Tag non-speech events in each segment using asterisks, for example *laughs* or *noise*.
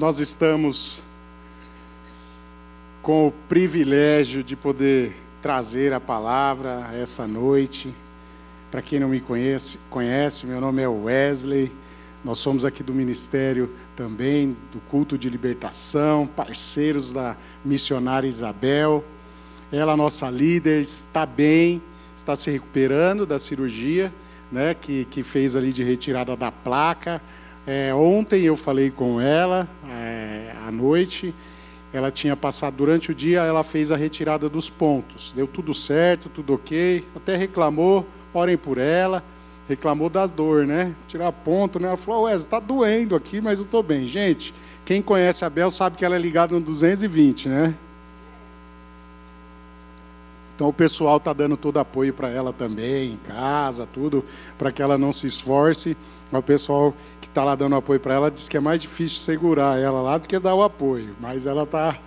nós estamos com o privilégio de poder trazer a palavra essa noite. Para quem não me conhece, conhece, meu nome é Wesley. Nós somos aqui do ministério também do culto de libertação, parceiros da missionária Isabel. Ela, nossa líder, está bem, está se recuperando da cirurgia, né, que, que fez ali de retirada da placa. É, ontem eu falei com ela é, à noite. Ela tinha passado durante o dia, ela fez a retirada dos pontos. Deu tudo certo, tudo ok. Até reclamou, orem por ela. Reclamou da dor, né? Tirar ponto, né? Ela falou: Ué, está doendo aqui, mas eu estou bem. Gente, quem conhece a Bel sabe que ela é ligada no 220, né? Então o pessoal está dando todo apoio para ela também, em casa, tudo, para que ela não se esforce. O pessoal que está lá dando apoio para ela diz que é mais difícil segurar ela lá do que dar o apoio. Mas ela está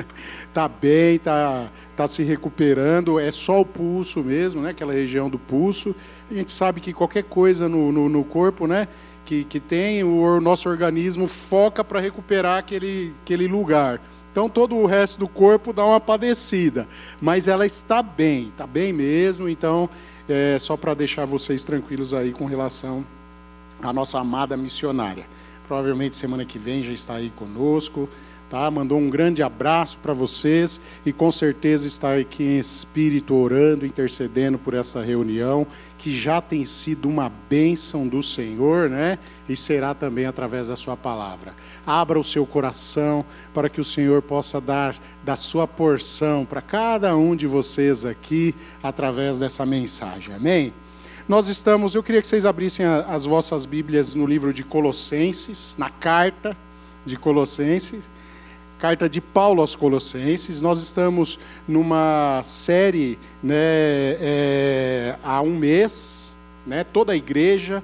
*laughs* tá bem, está tá se recuperando. É só o pulso mesmo, né? aquela região do pulso. A gente sabe que qualquer coisa no, no, no corpo né? que, que tem, o nosso organismo foca para recuperar aquele, aquele lugar. Então todo o resto do corpo dá uma padecida, mas ela está bem, está bem mesmo. Então é só para deixar vocês tranquilos aí com relação à nossa amada missionária. Provavelmente semana que vem já está aí conosco. Tá? Mandou um grande abraço para vocês e com certeza está aqui em espírito orando, intercedendo por essa reunião que já tem sido uma bênção do Senhor, né? E será também através da sua palavra. Abra o seu coração para que o Senhor possa dar da sua porção para cada um de vocês aqui através dessa mensagem. Amém. Nós estamos, eu queria que vocês abrissem as vossas Bíblias no livro de Colossenses, na carta de Colossenses carta de Paulo aos Colossenses. Nós estamos numa série né, é, há um mês, né, toda a igreja,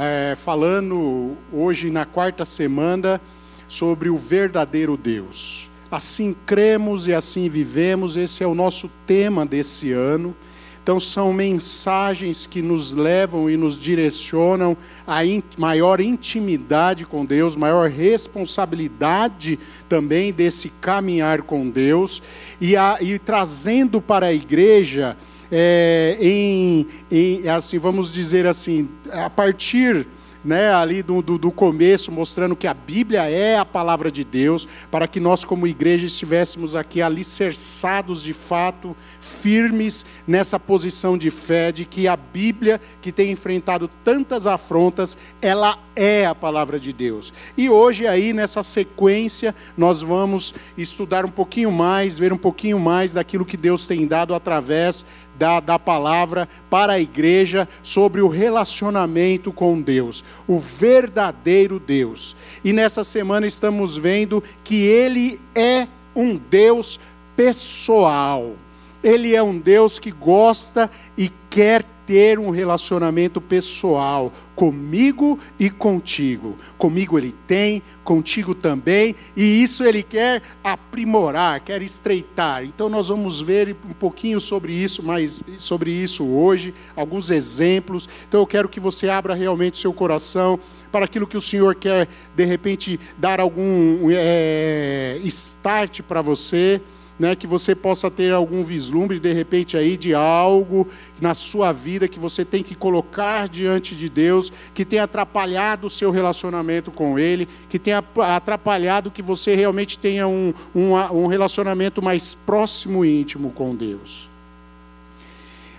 é, falando hoje na quarta semana sobre o verdadeiro Deus. Assim cremos e assim vivemos, esse é o nosso tema desse ano. Então, são mensagens que nos levam e nos direcionam a in maior intimidade com Deus, maior responsabilidade também desse caminhar com Deus, e, a, e trazendo para a igreja, é, em, em, assim, vamos dizer assim, a partir né, ali do, do, do, começo, mostrando que a Bíblia é a palavra de Deus, para que nós, como igreja, estivéssemos aqui alicerçados de fato, firmes nessa posição de fé, de que a Bíblia, que tem enfrentado tantas afrontas, ela é a palavra de Deus. E hoje, aí, nessa sequência, nós vamos estudar um pouquinho mais, ver um pouquinho mais daquilo que Deus tem dado através da, da palavra para a igreja sobre o relacionamento com Deus, o verdadeiro Deus. E nessa semana estamos vendo que Ele é um Deus pessoal. Ele é um Deus que gosta e quer ter um relacionamento pessoal comigo e contigo. Comigo ele tem, contigo também, e isso ele quer aprimorar, quer estreitar. Então nós vamos ver um pouquinho sobre isso, mais sobre isso hoje, alguns exemplos. Então eu quero que você abra realmente seu coração para aquilo que o Senhor quer de repente dar algum é, start para você né, que você possa ter algum vislumbre de repente aí de algo na sua vida que você tem que colocar diante de Deus, que tem atrapalhado o seu relacionamento com Ele, que tem atrapalhado que você realmente tenha um, um, um relacionamento mais próximo e íntimo com Deus.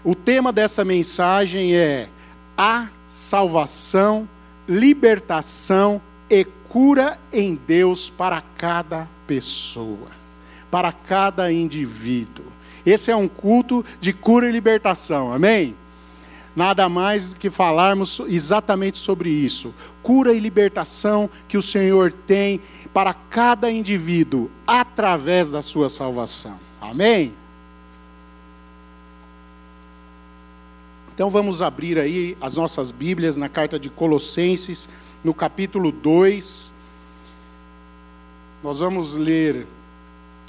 O tema dessa mensagem é a salvação, libertação e cura em Deus para cada pessoa para cada indivíduo. Esse é um culto de cura e libertação, amém? Nada mais do que falarmos exatamente sobre isso. Cura e libertação que o Senhor tem para cada indivíduo através da sua salvação. Amém? Então vamos abrir aí as nossas Bíblias na carta de Colossenses, no capítulo 2. Nós vamos ler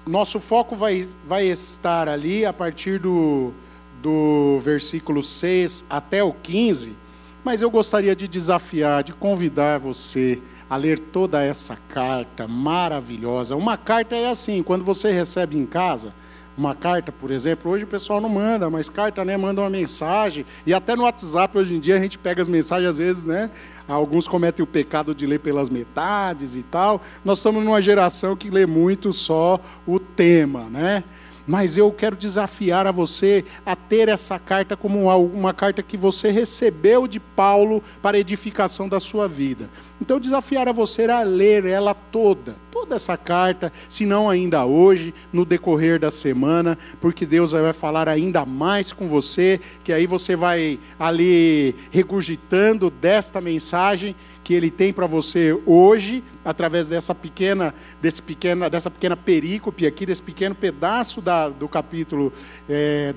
nosso foco vai, vai estar ali a partir do, do versículo 6 até o 15, mas eu gostaria de desafiar, de convidar você a ler toda essa carta maravilhosa. Uma carta é assim, quando você recebe em casa, uma carta, por exemplo, hoje o pessoal não manda, mas carta, né, manda uma mensagem, e até no WhatsApp hoje em dia a gente pega as mensagens às vezes, né, alguns cometem o pecado de ler pelas metades e tal. Nós estamos numa geração que lê muito só o tema, né? Mas eu quero desafiar a você a ter essa carta como uma, carta que você recebeu de Paulo para edificação da sua vida. Então, desafiar a você a ler ela toda, toda essa carta, se não ainda hoje, no decorrer da semana, porque Deus vai falar ainda mais com você, que aí você vai ali regurgitando desta mensagem que ele tem para você hoje, através dessa pequena, desse pequena, dessa pequena perícope aqui, desse pequeno pedaço da, do capítulo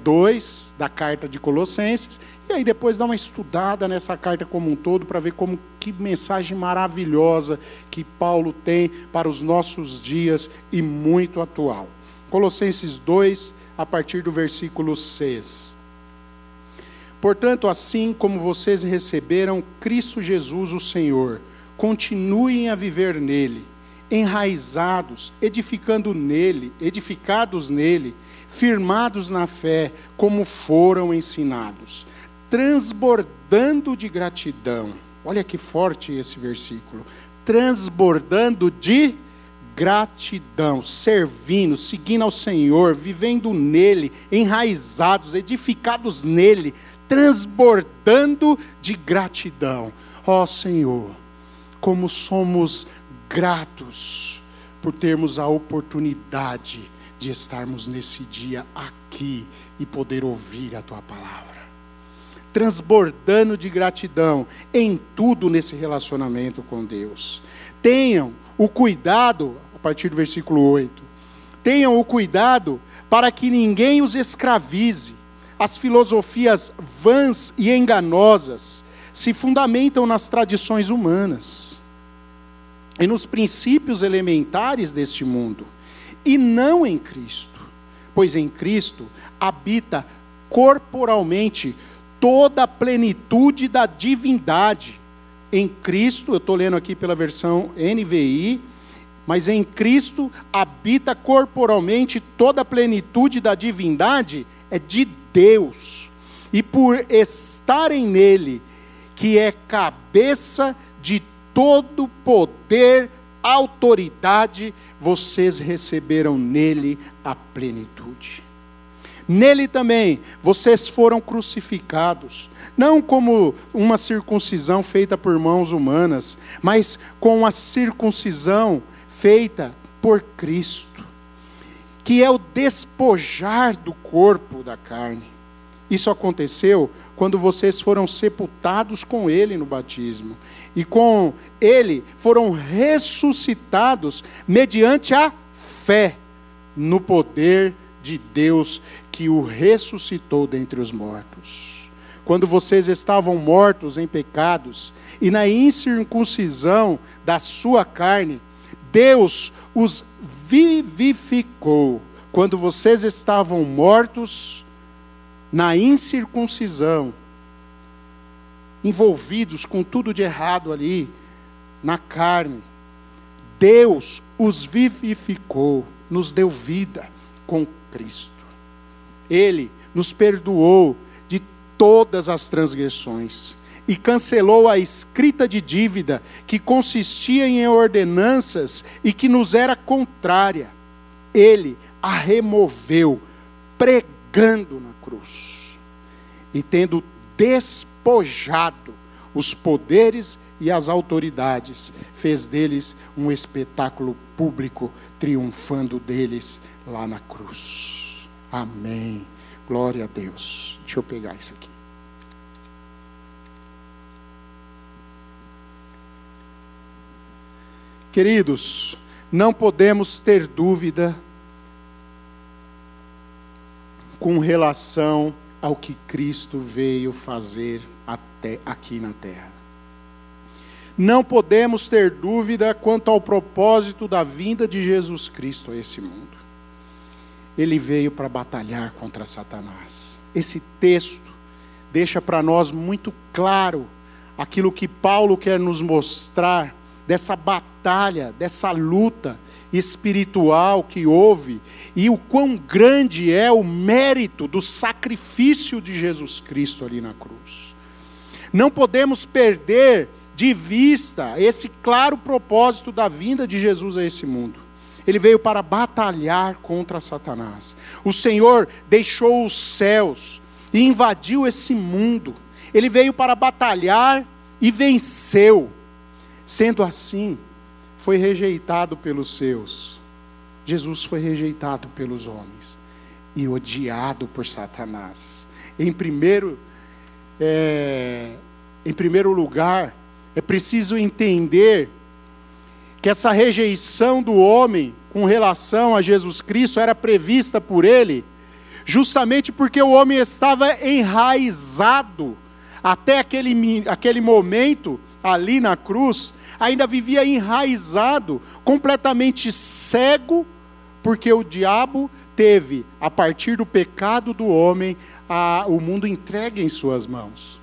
2 é, da carta de Colossenses, e aí depois dá uma estudada nessa carta como um todo para ver como que mensagem maravilhosa que Paulo tem para os nossos dias e muito atual. Colossenses 2, a partir do versículo 6. Portanto, assim como vocês receberam Cristo Jesus, o Senhor, continuem a viver nele, enraizados, edificando nele, edificados nele, firmados na fé, como foram ensinados, transbordando de gratidão. Olha que forte esse versículo. Transbordando de gratidão, servindo, seguindo ao Senhor, vivendo nele, enraizados, edificados nele, transbordando de gratidão. Ó oh, Senhor, como somos gratos por termos a oportunidade de estarmos nesse dia aqui e poder ouvir a tua palavra. Transbordando de gratidão em tudo nesse relacionamento com Deus. Tenham o cuidado, a partir do versículo 8, tenham o cuidado para que ninguém os escravize as filosofias vãs e enganosas se fundamentam nas tradições humanas e nos princípios elementares deste mundo, e não em Cristo, pois em Cristo habita corporalmente toda a plenitude da divindade. Em Cristo, eu estou lendo aqui pela versão NVI, mas em Cristo habita corporalmente toda a plenitude da divindade, é de Deus, e por estarem nele, que é cabeça de todo poder, autoridade, vocês receberam nele a plenitude. Nele também vocês foram crucificados, não como uma circuncisão feita por mãos humanas, mas com a circuncisão feita por Cristo que é o despojar do corpo da carne. Isso aconteceu quando vocês foram sepultados com ele no batismo, e com ele foram ressuscitados mediante a fé no poder de Deus que o ressuscitou dentre os mortos. Quando vocês estavam mortos em pecados e na incircuncisão da sua carne, Deus os vivificou quando vocês estavam mortos na incircuncisão, envolvidos com tudo de errado ali, na carne. Deus os vivificou, nos deu vida com Cristo. Ele nos perdoou de todas as transgressões e cancelou a escrita de dívida que consistia em ordenanças e que nos era contrária. Ele a removeu, pregando na cruz. E tendo despojado os poderes e as autoridades, fez deles um espetáculo público, triunfando deles lá na cruz. Amém. Glória a Deus. Deixa eu pegar isso aqui. Queridos, não podemos ter dúvida com relação ao que Cristo veio fazer até aqui na terra. Não podemos ter dúvida quanto ao propósito da vinda de Jesus Cristo a esse mundo. Ele veio para batalhar contra Satanás. Esse texto deixa para nós muito claro aquilo que Paulo quer nos mostrar dessa batalha, dessa luta espiritual que houve e o quão grande é o mérito do sacrifício de Jesus Cristo ali na cruz. Não podemos perder de vista esse claro propósito da vinda de Jesus a esse mundo. Ele veio para batalhar contra Satanás. O Senhor deixou os céus e invadiu esse mundo. Ele veio para batalhar e venceu. Sendo assim, foi rejeitado pelos seus. Jesus foi rejeitado pelos homens e odiado por Satanás. Em primeiro, é, em primeiro lugar, é preciso entender que essa rejeição do homem com relação a Jesus Cristo era prevista por ele, justamente porque o homem estava enraizado até aquele, aquele momento ali na cruz, ainda vivia enraizado, completamente cego, porque o diabo teve, a partir do pecado do homem, a, o mundo entregue em suas mãos.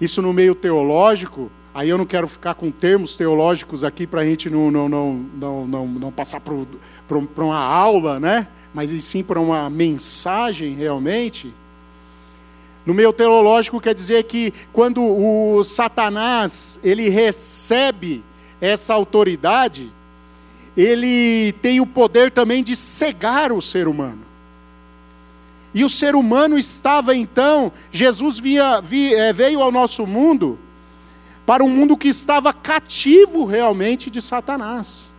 Isso no meio teológico, aí eu não quero ficar com termos teológicos aqui para a gente não, não, não, não, não, não passar para uma aula, né? mas e sim para uma mensagem realmente. No meio teológico quer dizer que quando o Satanás ele recebe essa autoridade, ele tem o poder também de cegar o ser humano. E o ser humano estava então, Jesus via, via, é, veio ao nosso mundo para um mundo que estava cativo realmente de Satanás.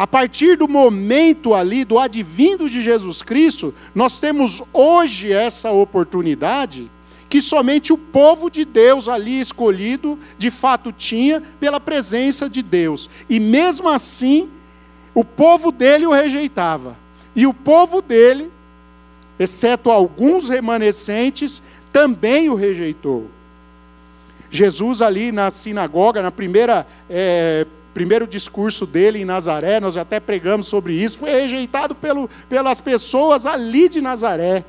A partir do momento ali do advindo de Jesus Cristo, nós temos hoje essa oportunidade que somente o povo de Deus ali escolhido de fato tinha pela presença de Deus. E mesmo assim, o povo dele o rejeitava. E o povo dele, exceto alguns remanescentes, também o rejeitou. Jesus ali na sinagoga, na primeira é, primeiro discurso dele em Nazaré, nós já até pregamos sobre isso, foi rejeitado pelo, pelas pessoas ali de Nazaré.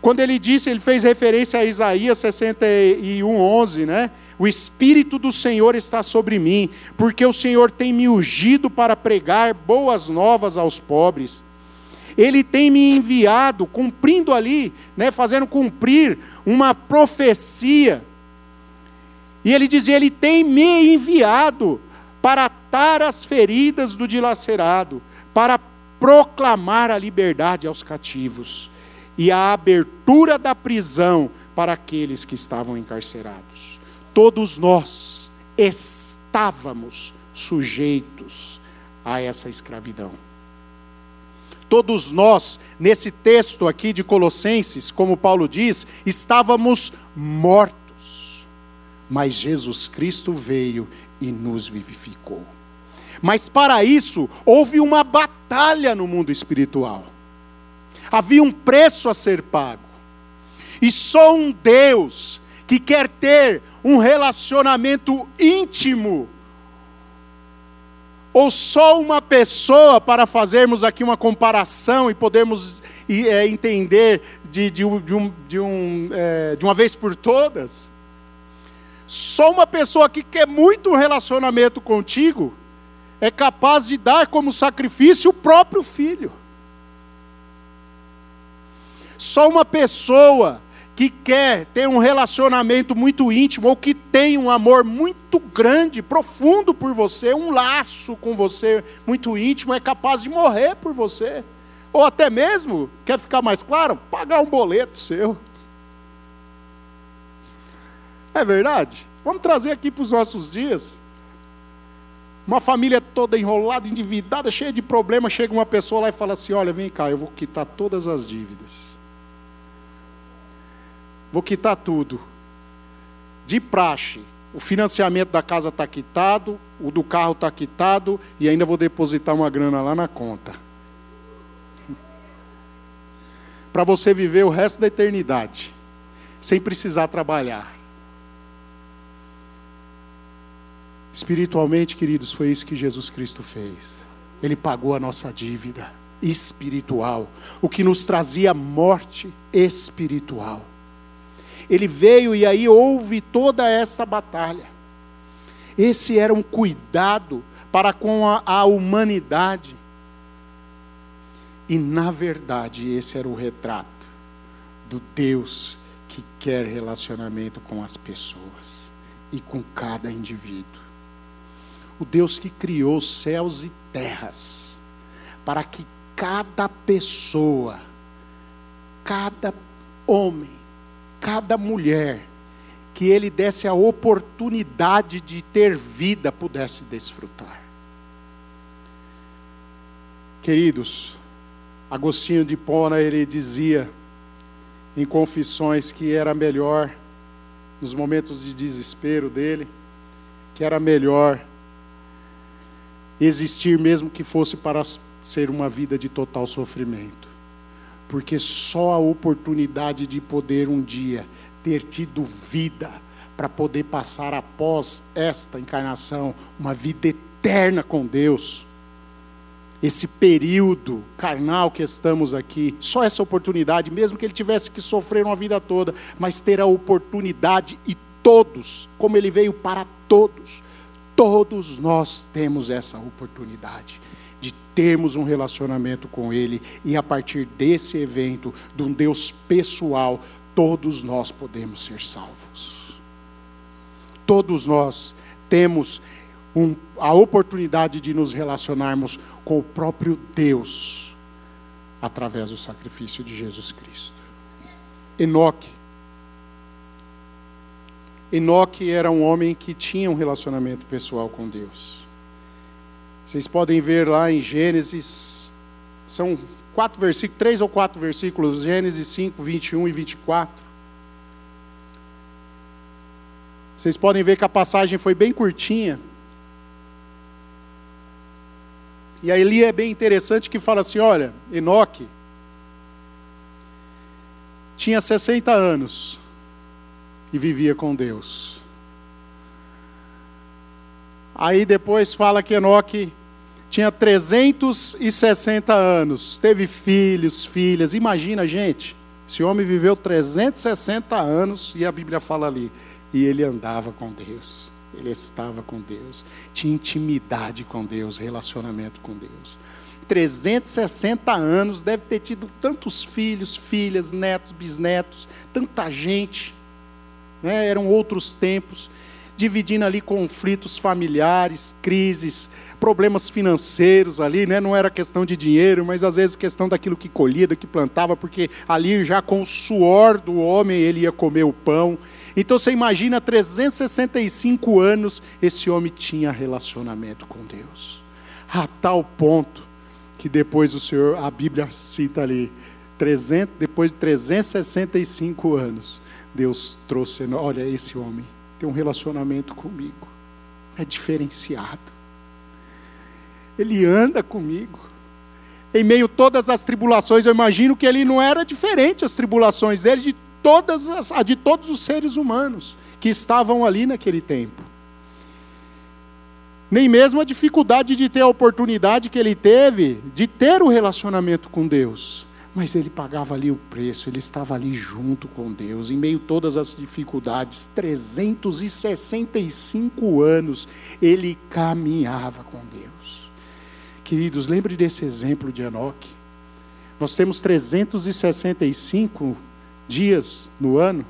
Quando ele disse, ele fez referência a Isaías 61, 11, né? O Espírito do Senhor está sobre mim, porque o Senhor tem me ungido para pregar boas novas aos pobres. Ele tem me enviado, cumprindo ali, né, fazendo cumprir uma profecia. E ele dizia: Ele tem me enviado para atar as feridas do dilacerado, para proclamar a liberdade aos cativos e a abertura da prisão para aqueles que estavam encarcerados. Todos nós estávamos sujeitos a essa escravidão. Todos nós, nesse texto aqui de Colossenses, como Paulo diz, estávamos mortos, mas Jesus Cristo veio e nos vivificou. Mas para isso, houve uma batalha no mundo espiritual. Havia um preço a ser pago. E só um Deus que quer ter um relacionamento íntimo, ou só uma pessoa, para fazermos aqui uma comparação e podermos é, entender de, de, um, de, um, é, de uma vez por todas, só uma pessoa que quer muito um relacionamento contigo é capaz de dar como sacrifício o próprio filho. Só uma pessoa que quer ter um relacionamento muito íntimo ou que tem um amor muito grande, profundo por você, um laço com você muito íntimo, é capaz de morrer por você. Ou até mesmo, quer ficar mais claro, pagar um boleto seu. É verdade? Vamos trazer aqui para os nossos dias. Uma família toda enrolada, endividada, cheia de problemas, chega uma pessoa lá e fala assim: Olha, vem cá, eu vou quitar todas as dívidas. Vou quitar tudo. De praxe, o financiamento da casa está quitado, o do carro está quitado e ainda vou depositar uma grana lá na conta. *laughs* Para você viver o resto da eternidade, sem precisar trabalhar. Espiritualmente, queridos, foi isso que Jesus Cristo fez. Ele pagou a nossa dívida espiritual, o que nos trazia morte espiritual. Ele veio e aí houve toda essa batalha. Esse era um cuidado para com a, a humanidade. E, na verdade, esse era o retrato do Deus que quer relacionamento com as pessoas e com cada indivíduo. O Deus que criou céus e terras para que cada pessoa, cada homem, cada mulher, que ele desse a oportunidade de ter vida, pudesse desfrutar. Queridos, Agostinho de Pona, ele dizia em Confissões que era melhor, nos momentos de desespero dele, que era melhor existir mesmo que fosse para ser uma vida de total sofrimento. Porque só a oportunidade de poder um dia ter tido vida para poder passar após esta encarnação uma vida eterna com Deus. Esse período carnal que estamos aqui, só essa oportunidade, mesmo que ele tivesse que sofrer uma vida toda, mas ter a oportunidade e todos, como ele veio para todos, todos nós temos essa oportunidade de termos um relacionamento com Ele e a partir desse evento, de um Deus pessoal, todos nós podemos ser salvos. Todos nós temos um, a oportunidade de nos relacionarmos com o próprio Deus através do sacrifício de Jesus Cristo. Enoque. Enoque era um homem que tinha um relacionamento pessoal com Deus. Vocês podem ver lá em Gênesis, são quatro versículos, três ou quatro versículos, Gênesis 5, 21 e 24. Vocês podem ver que a passagem foi bem curtinha. E aí ali é bem interessante que fala assim: olha, Enoque tinha 60 anos e vivia com Deus. Aí depois fala que Enoque tinha 360 anos, teve filhos, filhas. Imagina, gente, esse homem viveu 360 anos e a Bíblia fala ali, e ele andava com Deus. Ele estava com Deus, tinha intimidade com Deus, relacionamento com Deus. 360 anos, deve ter tido tantos filhos, filhas, netos, bisnetos, tanta gente. Né? Eram outros tempos dividindo ali conflitos familiares, crises, problemas financeiros ali, né? não era questão de dinheiro, mas às vezes questão daquilo que colhia, do que plantava, porque ali já com o suor do homem ele ia comer o pão. Então você imagina 365 anos esse homem tinha relacionamento com Deus. A tal ponto que depois o Senhor, a Bíblia cita ali, 300, depois de 365 anos, Deus trouxe, olha esse homem tem um relacionamento comigo. É diferenciado. Ele anda comigo. Em meio a todas as tribulações, eu imagino que ele não era diferente as tribulações dele de todas as, de todos os seres humanos que estavam ali naquele tempo. Nem mesmo a dificuldade de ter a oportunidade que ele teve de ter o relacionamento com Deus mas ele pagava ali o preço, ele estava ali junto com Deus, em meio a todas as dificuldades, 365 anos, ele caminhava com Deus. Queridos, lembre desse exemplo de Enoque. Nós temos 365 dias no ano.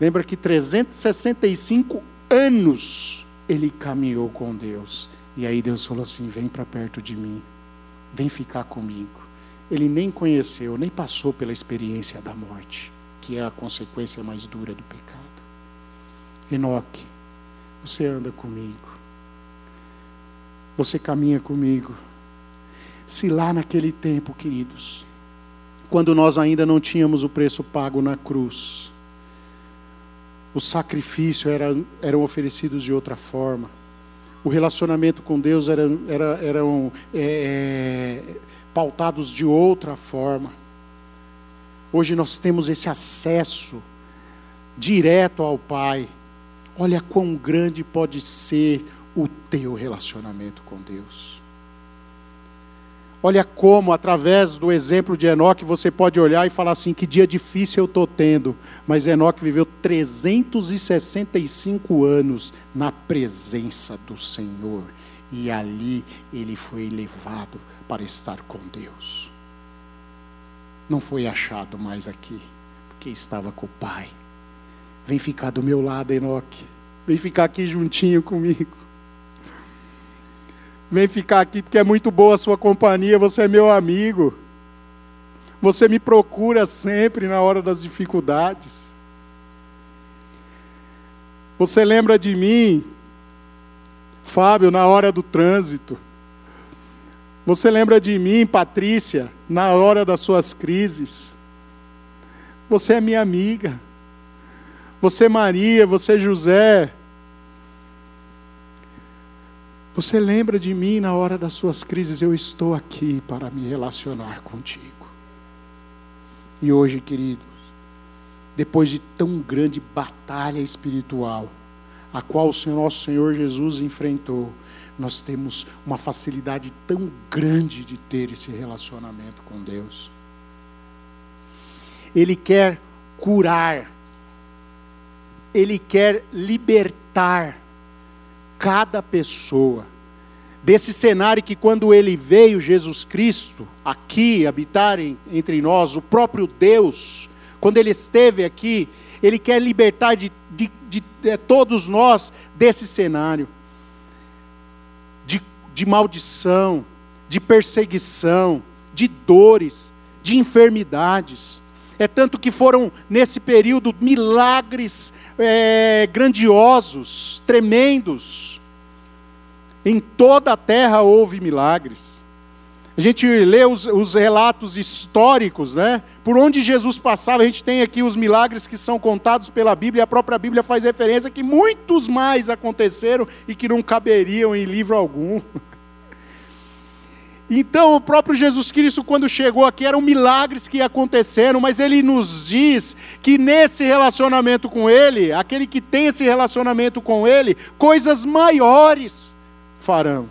Lembra que 365 anos ele caminhou com Deus. E aí Deus falou assim: vem para perto de mim, vem ficar comigo ele nem conheceu, nem passou pela experiência da morte, que é a consequência mais dura do pecado. Enoque, você anda comigo, você caminha comigo. Se lá naquele tempo, queridos, quando nós ainda não tínhamos o preço pago na cruz, o sacrifício era, eram oferecidos de outra forma, o relacionamento com Deus era, era, eram é, é pautados de outra forma. Hoje nós temos esse acesso direto ao Pai. Olha quão grande pode ser o teu relacionamento com Deus. Olha como, através do exemplo de Enoque, você pode olhar e falar assim: que dia difícil eu estou tendo. Mas Enoque viveu 365 anos na presença do Senhor. E ali ele foi levado para estar com Deus. Não foi achado mais aqui, porque estava com o Pai. Vem ficar do meu lado, Enoque. Vem ficar aqui juntinho comigo. Vem ficar aqui porque é muito boa a sua companhia, você é meu amigo. Você me procura sempre na hora das dificuldades. Você lembra de mim, Fábio, na hora do trânsito. Você lembra de mim, Patrícia, na hora das suas crises. Você é minha amiga. Você, Maria, você, José, você lembra de mim na hora das suas crises? Eu estou aqui para me relacionar contigo. E hoje, queridos, depois de tão grande batalha espiritual, a qual o nosso Senhor Jesus enfrentou, nós temos uma facilidade tão grande de ter esse relacionamento com Deus. Ele quer curar, Ele quer libertar cada pessoa. Desse cenário que, quando ele veio, Jesus Cristo, aqui habitar entre nós, o próprio Deus, quando ele esteve aqui, ele quer libertar de, de, de, de é, todos nós desse cenário de, maldição, de perseguição, de dores, de enfermidades. É tanto que foram, nesse período, milagres é, grandiosos, tremendos. Em toda a terra houve milagres. A gente lê os, os, relatos históricos, né? Por onde Jesus passava, a gente tem aqui os milagres que são contados pela Bíblia, e a própria Bíblia faz referência que muitos mais aconteceram e que não caberiam em livro algum. *laughs* Então, o próprio Jesus Cristo, quando chegou aqui, eram milagres que aconteceram, mas ele nos diz que nesse relacionamento com Ele, aquele que tem esse relacionamento com Ele, coisas maiores farão.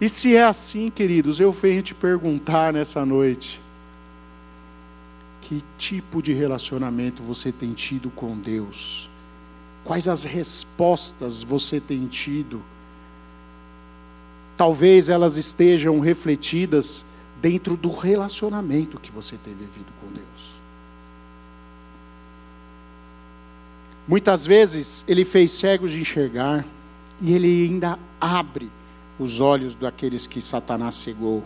E se é assim, queridos, eu venho te perguntar nessa noite: que tipo de relacionamento você tem tido com Deus? Quais as respostas você tem tido? talvez elas estejam refletidas dentro do relacionamento que você tem vivido com Deus. Muitas vezes ele fez cegos de enxergar e ele ainda abre os olhos daqueles que Satanás cegou.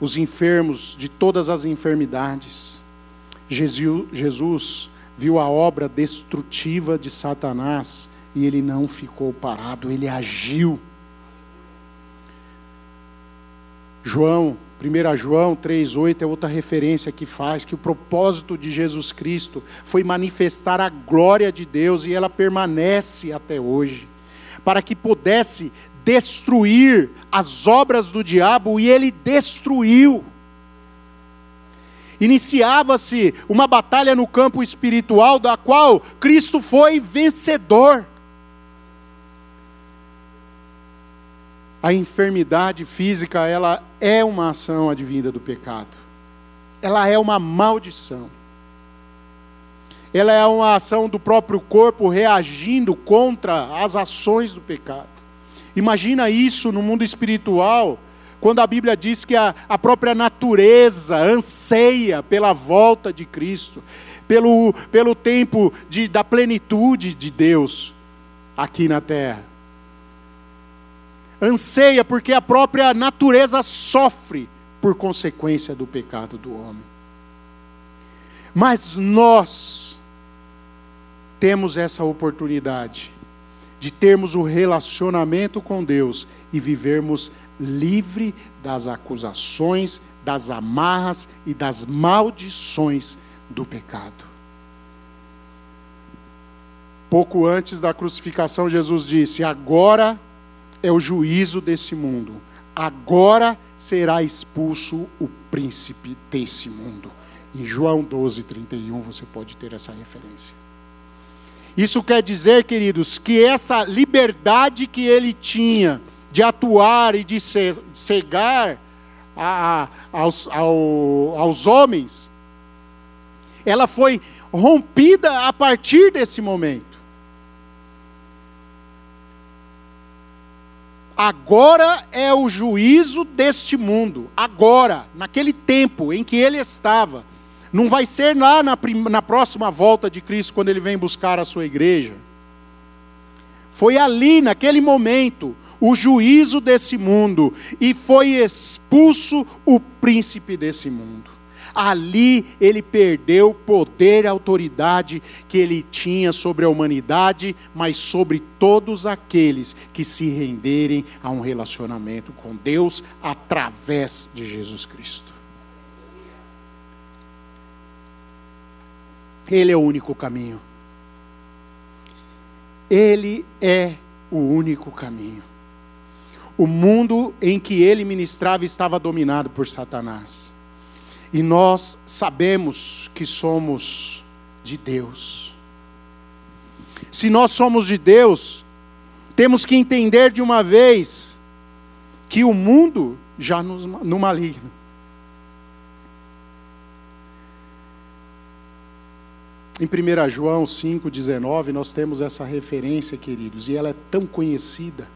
Os enfermos de todas as enfermidades. Jesus viu a obra destrutiva de Satanás e ele não ficou parado, ele agiu. João, 1 João 3,8 é outra referência que faz que o propósito de Jesus Cristo foi manifestar a glória de Deus e ela permanece até hoje, para que pudesse destruir as obras do diabo e ele destruiu. Iniciava-se uma batalha no campo espiritual, da qual Cristo foi vencedor. a enfermidade física, ela é uma ação advinda do pecado. Ela é uma maldição. Ela é uma ação do próprio corpo reagindo contra as ações do pecado. Imagina isso no mundo espiritual, quando a Bíblia diz que a, a própria natureza anseia pela volta de Cristo, pelo, pelo tempo de, da plenitude de Deus aqui na terra anseia porque a própria natureza sofre por consequência do pecado do homem. Mas nós temos essa oportunidade de termos o um relacionamento com Deus e vivermos livre das acusações, das amarras e das maldições do pecado. Pouco antes da crucificação, Jesus disse: Agora é o juízo desse mundo. Agora será expulso o príncipe desse mundo. Em João 12, 31, você pode ter essa referência. Isso quer dizer, queridos, que essa liberdade que ele tinha de atuar e de cegar a, a, aos, ao, aos homens, ela foi rompida a partir desse momento. Agora é o juízo deste mundo. Agora, naquele tempo em que ele estava. Não vai ser lá na, na próxima volta de Cristo, quando ele vem buscar a sua igreja. Foi ali, naquele momento, o juízo desse mundo e foi expulso o príncipe desse mundo. Ali ele perdeu poder e autoridade que ele tinha sobre a humanidade, mas sobre todos aqueles que se renderem a um relacionamento com Deus através de Jesus Cristo. Ele é o único caminho. Ele é o único caminho. O mundo em que ele ministrava estava dominado por Satanás. E nós sabemos que somos de Deus. Se nós somos de Deus, temos que entender de uma vez que o mundo já nos, no maligno. Em 1 João 5,19, nós temos essa referência, queridos, e ela é tão conhecida.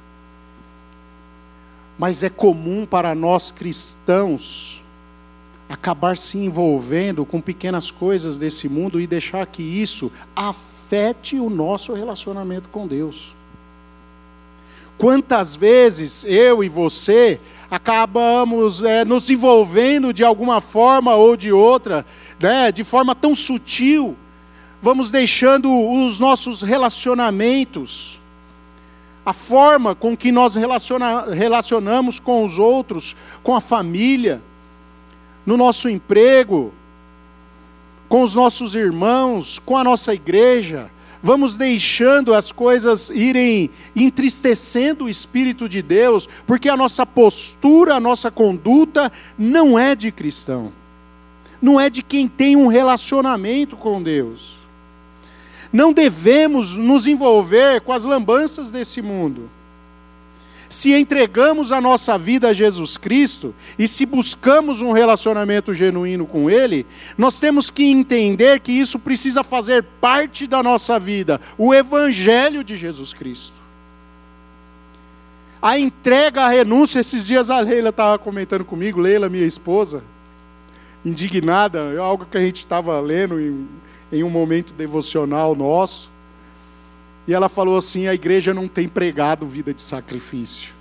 Mas é comum para nós cristãos acabar se envolvendo com pequenas coisas desse mundo e deixar que isso afete o nosso relacionamento com Deus. Quantas vezes eu e você acabamos é, nos envolvendo de alguma forma ou de outra, né, de forma tão sutil, vamos deixando os nossos relacionamentos, a forma com que nós relaciona, relacionamos com os outros, com a família, no nosso emprego, com os nossos irmãos, com a nossa igreja, vamos deixando as coisas irem entristecendo o Espírito de Deus, porque a nossa postura, a nossa conduta não é de cristão, não é de quem tem um relacionamento com Deus. Não devemos nos envolver com as lambanças desse mundo se entregamos a nossa vida a Jesus Cristo e se buscamos um relacionamento genuíno com Ele, nós temos que entender que isso precisa fazer parte da nossa vida, o Evangelho de Jesus Cristo. A entrega, a renúncia, esses dias a Leila estava comentando comigo, Leila, minha esposa, indignada, é algo que a gente estava lendo em um momento devocional nosso. E ela falou assim: a igreja não tem pregado vida de sacrifício,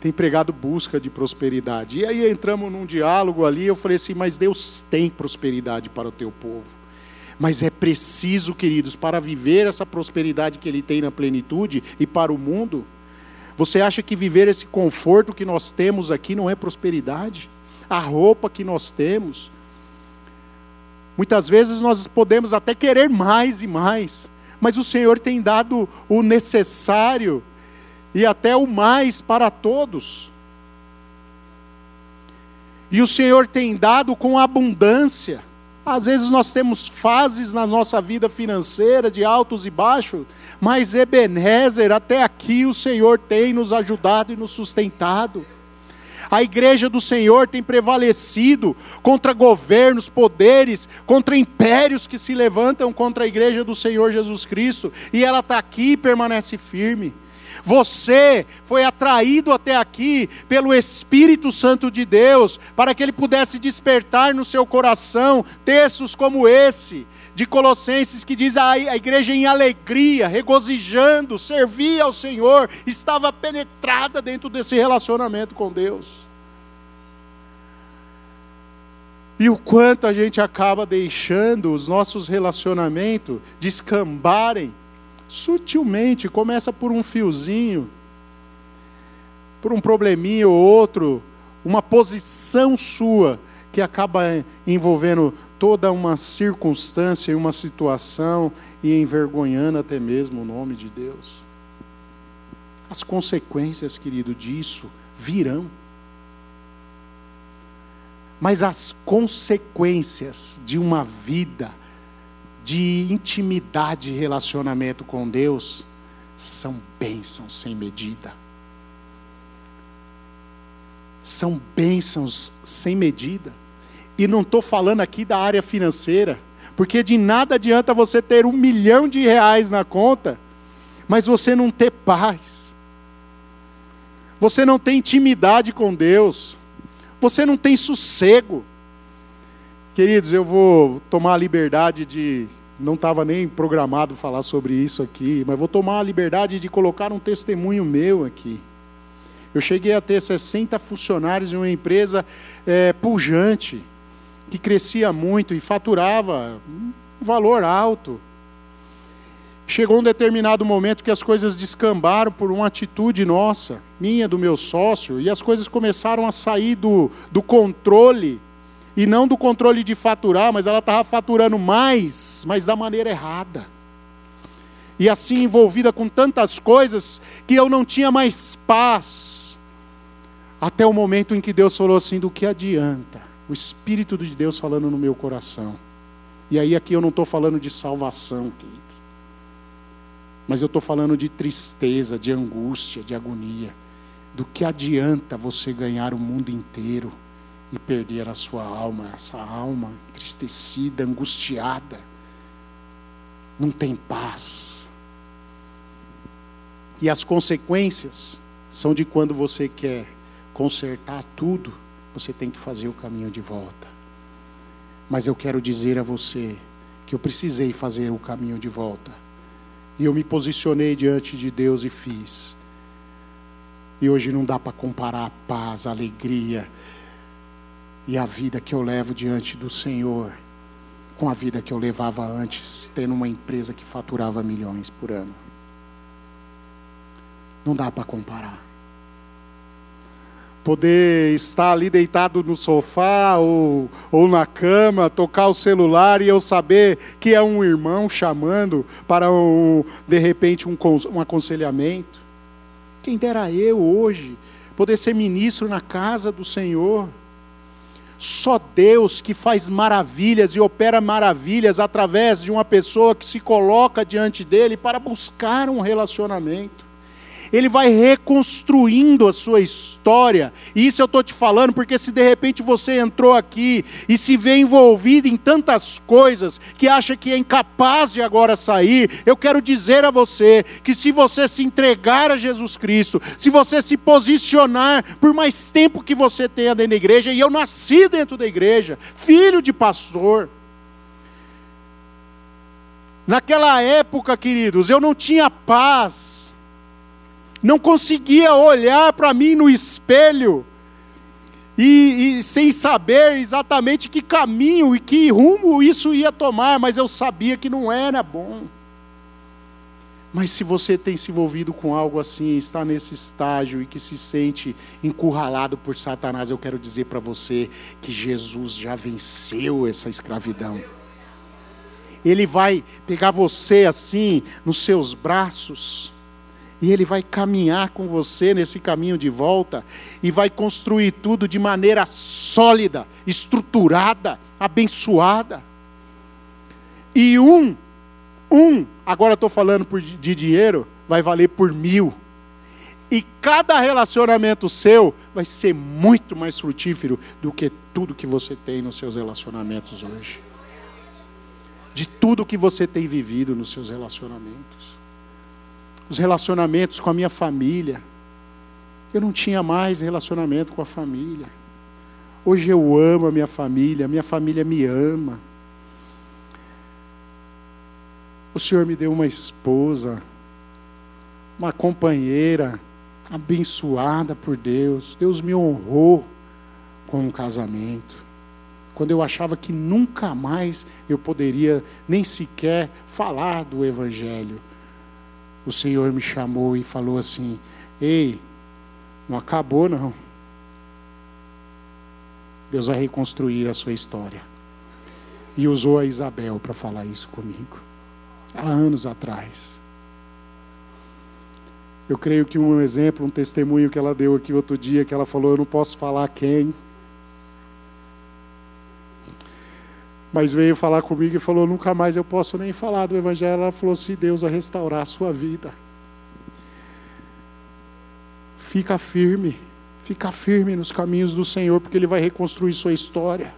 tem pregado busca de prosperidade. E aí entramos num diálogo ali, eu falei assim: mas Deus tem prosperidade para o teu povo. Mas é preciso, queridos, para viver essa prosperidade que Ele tem na plenitude e para o mundo. Você acha que viver esse conforto que nós temos aqui não é prosperidade? A roupa que nós temos. Muitas vezes nós podemos até querer mais e mais, mas o Senhor tem dado o necessário e até o mais para todos. E o Senhor tem dado com abundância. Às vezes nós temos fases na nossa vida financeira de altos e baixos, mas Ebenezer, até aqui o Senhor tem nos ajudado e nos sustentado. A igreja do Senhor tem prevalecido contra governos, poderes, contra impérios que se levantam contra a igreja do Senhor Jesus Cristo, e ela está aqui e permanece firme. Você foi atraído até aqui pelo Espírito Santo de Deus, para que ele pudesse despertar no seu coração textos como esse, de Colossenses, que diz a, a igreja em alegria, regozijando, servia ao Senhor, estava penetrada dentro desse relacionamento com Deus. E o quanto a gente acaba deixando os nossos relacionamentos descambarem sutilmente, começa por um fiozinho, por um probleminha ou outro, uma posição sua que acaba envolvendo toda uma circunstância e uma situação e envergonhando até mesmo o nome de Deus. As consequências, querido, disso virão. Mas as consequências de uma vida de intimidade e relacionamento com Deus são bênçãos sem medida. são bênçãos sem medida. E não estou falando aqui da área financeira, porque de nada adianta você ter um milhão de reais na conta, mas você não ter paz, você não tem intimidade com Deus, você não tem sossego. Queridos, eu vou tomar a liberdade de. Não estava nem programado falar sobre isso aqui, mas vou tomar a liberdade de colocar um testemunho meu aqui. Eu cheguei a ter 60 funcionários em uma empresa é, pujante, que crescia muito e faturava um valor alto. Chegou um determinado momento que as coisas descambaram por uma atitude nossa, minha, do meu sócio, e as coisas começaram a sair do, do controle, e não do controle de faturar, mas ela estava faturando mais, mas da maneira errada. E assim envolvida com tantas coisas que eu não tinha mais paz. Até o momento em que Deus falou assim: do que adianta? O Espírito de Deus falando no meu coração. E aí aqui eu não estou falando de salvação, querido. Mas eu estou falando de tristeza, de angústia, de agonia. Do que adianta você ganhar o mundo inteiro e perder a sua alma, essa alma entristecida, angustiada, não tem paz. E as consequências são de quando você quer consertar tudo, você tem que fazer o caminho de volta. Mas eu quero dizer a você que eu precisei fazer o caminho de volta. E eu me posicionei diante de Deus e fiz. E hoje não dá para comparar a paz, a alegria e a vida que eu levo diante do Senhor com a vida que eu levava antes, tendo uma empresa que faturava milhões por ano. Não dá para comparar. Poder estar ali deitado no sofá ou, ou na cama, tocar o celular e eu saber que é um irmão chamando para, um, de repente, um, um aconselhamento. Quem dera eu hoje poder ser ministro na casa do Senhor. Só Deus que faz maravilhas e opera maravilhas através de uma pessoa que se coloca diante dele para buscar um relacionamento ele vai reconstruindo a sua história. E isso eu estou te falando porque se de repente você entrou aqui e se vê envolvido em tantas coisas que acha que é incapaz de agora sair, eu quero dizer a você que se você se entregar a Jesus Cristo, se você se posicionar por mais tempo que você tenha dentro da igreja, e eu nasci dentro da igreja, filho de pastor, Naquela época, queridos, eu não tinha paz não conseguia olhar para mim no espelho e, e, sem saber exatamente que caminho e que rumo isso ia tomar, mas eu sabia que não era bom. Mas se você tem se envolvido com algo assim, está nesse estágio e que se sente encurralado por Satanás, eu quero dizer para você que Jesus já venceu essa escravidão. Ele vai pegar você assim nos seus braços e Ele vai caminhar com você nesse caminho de volta e vai construir tudo de maneira sólida, estruturada, abençoada. E um, um, agora estou falando por, de dinheiro, vai valer por mil. E cada relacionamento seu vai ser muito mais frutífero do que tudo que você tem nos seus relacionamentos hoje. De tudo que você tem vivido nos seus relacionamentos os relacionamentos com a minha família. Eu não tinha mais relacionamento com a família. Hoje eu amo a minha família, a minha família me ama. O Senhor me deu uma esposa, uma companheira abençoada por Deus. Deus me honrou com um casamento. Quando eu achava que nunca mais eu poderia nem sequer falar do Evangelho o Senhor me chamou e falou assim: Ei, não acabou não. Deus vai reconstruir a sua história. E usou a Isabel para falar isso comigo, há anos atrás. Eu creio que um exemplo, um testemunho que ela deu aqui outro dia, que ela falou: Eu não posso falar quem, mas veio falar comigo e falou: nunca mais eu posso nem falar do Evangelho. Ela falou: se Deus vai restaurar a sua vida, fica firme, Ficar firme nos caminhos do Senhor, porque Ele vai reconstruir sua história.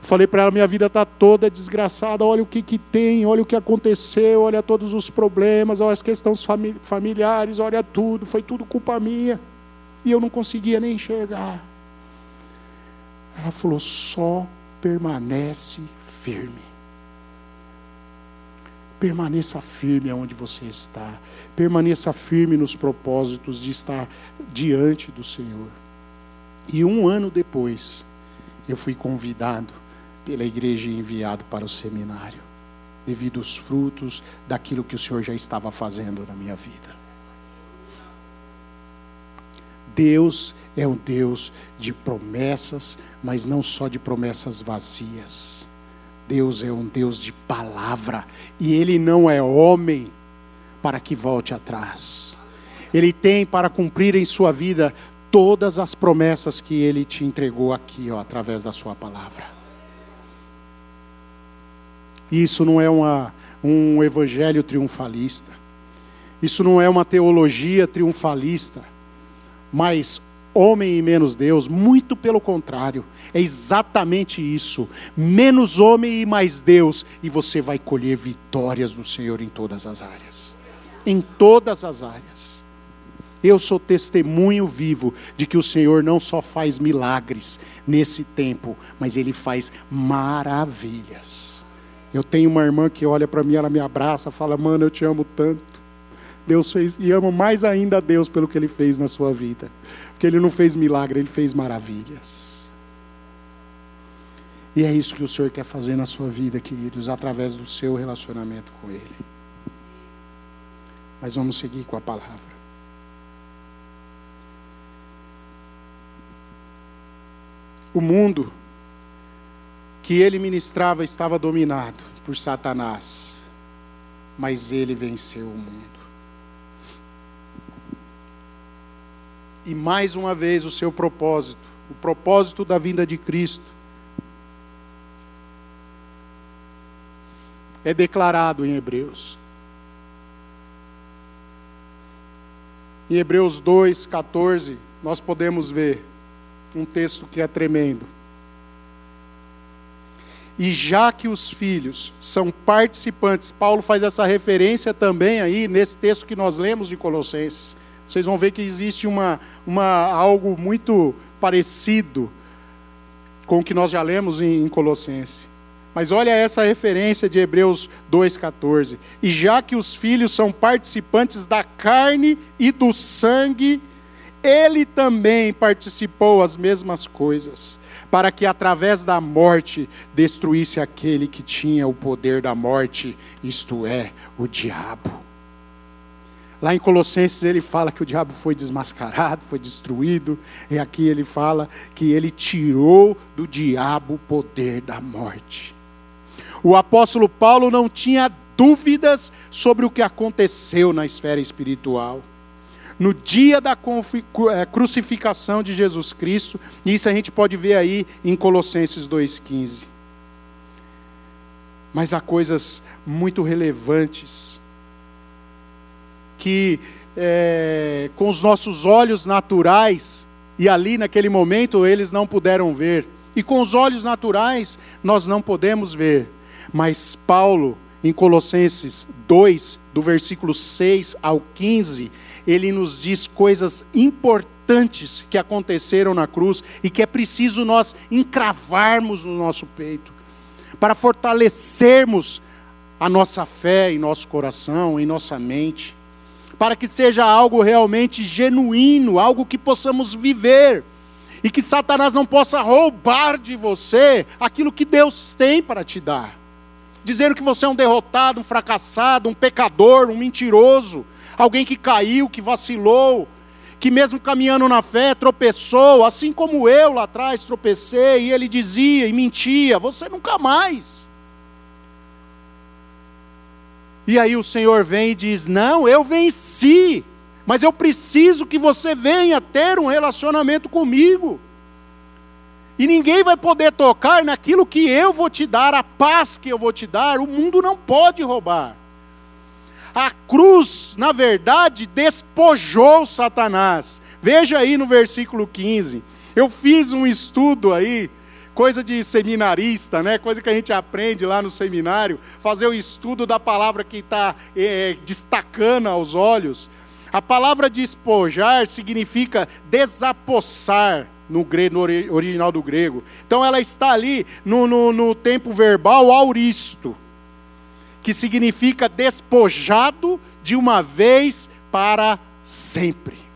Falei para ela: minha vida está toda desgraçada, olha o que, que tem, olha o que aconteceu, olha todos os problemas, olha as questões familiares, olha tudo, foi tudo culpa minha. E eu não conseguia nem enxergar. Ela falou: só permanece firme. Permaneça firme aonde você está. Permaneça firme nos propósitos de estar diante do Senhor. E um ano depois, eu fui convidado pela igreja e enviado para o seminário, devido aos frutos daquilo que o Senhor já estava fazendo na minha vida. Deus é um Deus de promessas, mas não só de promessas vazias. Deus é um Deus de palavra, e Ele não é homem para que volte atrás. Ele tem para cumprir em sua vida todas as promessas que Ele te entregou aqui, ó, através da Sua palavra. Isso não é uma, um evangelho triunfalista, isso não é uma teologia triunfalista, mas homem e menos Deus, muito pelo contrário, é exatamente isso: menos homem e mais Deus, e você vai colher vitórias do Senhor em todas as áreas. Em todas as áreas. Eu sou testemunho vivo de que o Senhor não só faz milagres nesse tempo, mas Ele faz maravilhas. Eu tenho uma irmã que olha para mim, ela me abraça, fala: Mano, eu te amo tanto. Deus fez, e amo mais ainda a Deus pelo que Ele fez na sua vida. Porque Ele não fez milagre, Ele fez maravilhas. E é isso que o Senhor quer fazer na sua vida, queridos, através do seu relacionamento com Ele. Mas vamos seguir com a palavra. O mundo que ele ministrava estava dominado por Satanás, mas ele venceu o mundo. E mais uma vez o seu propósito, o propósito da vinda de Cristo, é declarado em Hebreus. Em Hebreus 2, 14, nós podemos ver um texto que é tremendo. E já que os filhos são participantes, Paulo faz essa referência também aí nesse texto que nós lemos de Colossenses vocês vão ver que existe uma, uma, algo muito parecido com o que nós já lemos em, em Colossenses. Mas olha essa referência de Hebreus 2,14. E já que os filhos são participantes da carne e do sangue, ele também participou as mesmas coisas, para que através da morte destruísse aquele que tinha o poder da morte, isto é, o diabo. Lá em Colossenses ele fala que o diabo foi desmascarado, foi destruído, e aqui ele fala que ele tirou do diabo o poder da morte. O apóstolo Paulo não tinha dúvidas sobre o que aconteceu na esfera espiritual. No dia da é, crucificação de Jesus Cristo, isso a gente pode ver aí em Colossenses 2,15. Mas há coisas muito relevantes que é, com os nossos olhos naturais, e ali naquele momento eles não puderam ver, e com os olhos naturais nós não podemos ver, mas Paulo, em Colossenses 2, do versículo 6 ao 15, ele nos diz coisas importantes que aconteceram na cruz e que é preciso nós encravarmos no nosso peito, para fortalecermos a nossa fé em nosso coração, em nossa mente para que seja algo realmente genuíno, algo que possamos viver, e que Satanás não possa roubar de você aquilo que Deus tem para te dar, dizendo que você é um derrotado, um fracassado, um pecador, um mentiroso, alguém que caiu, que vacilou, que mesmo caminhando na fé tropeçou, assim como eu lá atrás tropecei, e ele dizia e mentia: você nunca mais. E aí o Senhor vem e diz: Não, eu venci, mas eu preciso que você venha ter um relacionamento comigo. E ninguém vai poder tocar naquilo que eu vou te dar, a paz que eu vou te dar, o mundo não pode roubar. A cruz, na verdade, despojou Satanás, Veja aí no versículo 15. Eu fiz um estudo aí, coisa de seminarista, né? Coisa que a gente aprende lá no seminário, fazer o estudo da palavra que está é, destacando aos olhos. A palavra despojar significa desapossar no, grego, no original do grego. Então ela está ali no, no, no tempo verbal auristo, que significa despojado de uma vez para sempre.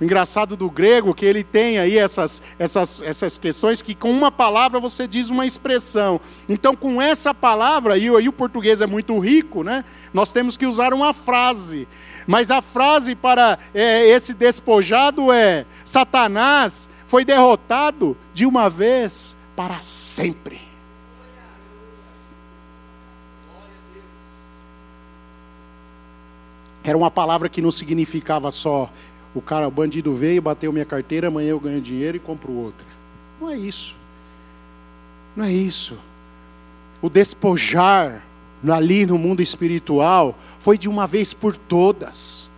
O engraçado do grego que ele tem aí essas, essas, essas questões que com uma palavra você diz uma expressão. Então, com essa palavra, e aí o português é muito rico, né? Nós temos que usar uma frase. Mas a frase para é, esse despojado é: Satanás foi derrotado de uma vez para sempre. Era uma palavra que não significava só o cara, o bandido veio, bateu minha carteira, amanhã eu ganho dinheiro e compro outra. Não é isso. Não é isso. O despojar ali no mundo espiritual foi de uma vez por todas.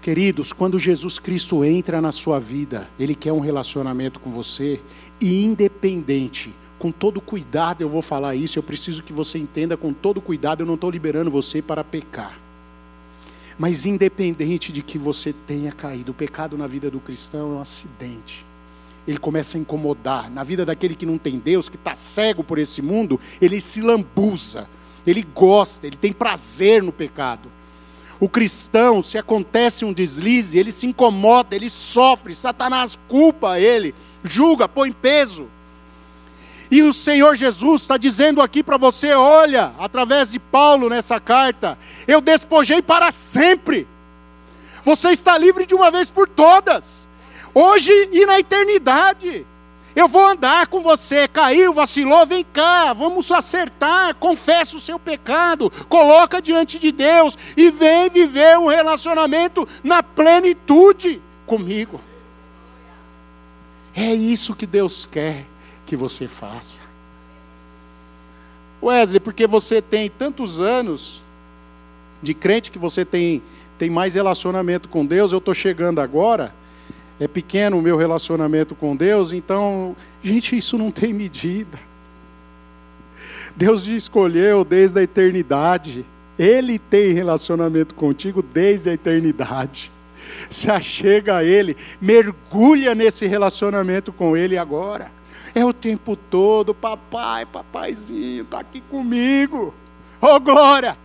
Queridos, quando Jesus Cristo entra na sua vida, Ele quer um relacionamento com você, e independente, com todo cuidado eu vou falar isso, eu preciso que você entenda com todo cuidado, eu não estou liberando você para pecar. Mas independente de que você tenha caído, o pecado na vida do cristão é um acidente. Ele começa a incomodar. Na vida daquele que não tem Deus, que está cego por esse mundo, ele se lambuza, ele gosta, ele tem prazer no pecado. O cristão, se acontece um deslize, ele se incomoda, ele sofre, Satanás culpa ele, julga, põe peso. E o Senhor Jesus está dizendo aqui para você: olha, através de Paulo nessa carta, eu despojei para sempre. Você está livre de uma vez por todas, hoje e na eternidade. Eu vou andar com você, caiu, vacilou, vem cá, vamos acertar, confessa o seu pecado, coloca diante de Deus e vem viver um relacionamento na plenitude comigo. É isso que Deus quer que você faça. Wesley, porque você tem tantos anos de crente que você tem, tem mais relacionamento com Deus, eu estou chegando agora, é pequeno o meu relacionamento com Deus, então, gente, isso não tem medida. Deus te escolheu desde a eternidade. Ele tem relacionamento contigo desde a eternidade. Se achega a Ele, mergulha nesse relacionamento com Ele agora. É o tempo todo, papai, papaizinho, está aqui comigo. Oh glória!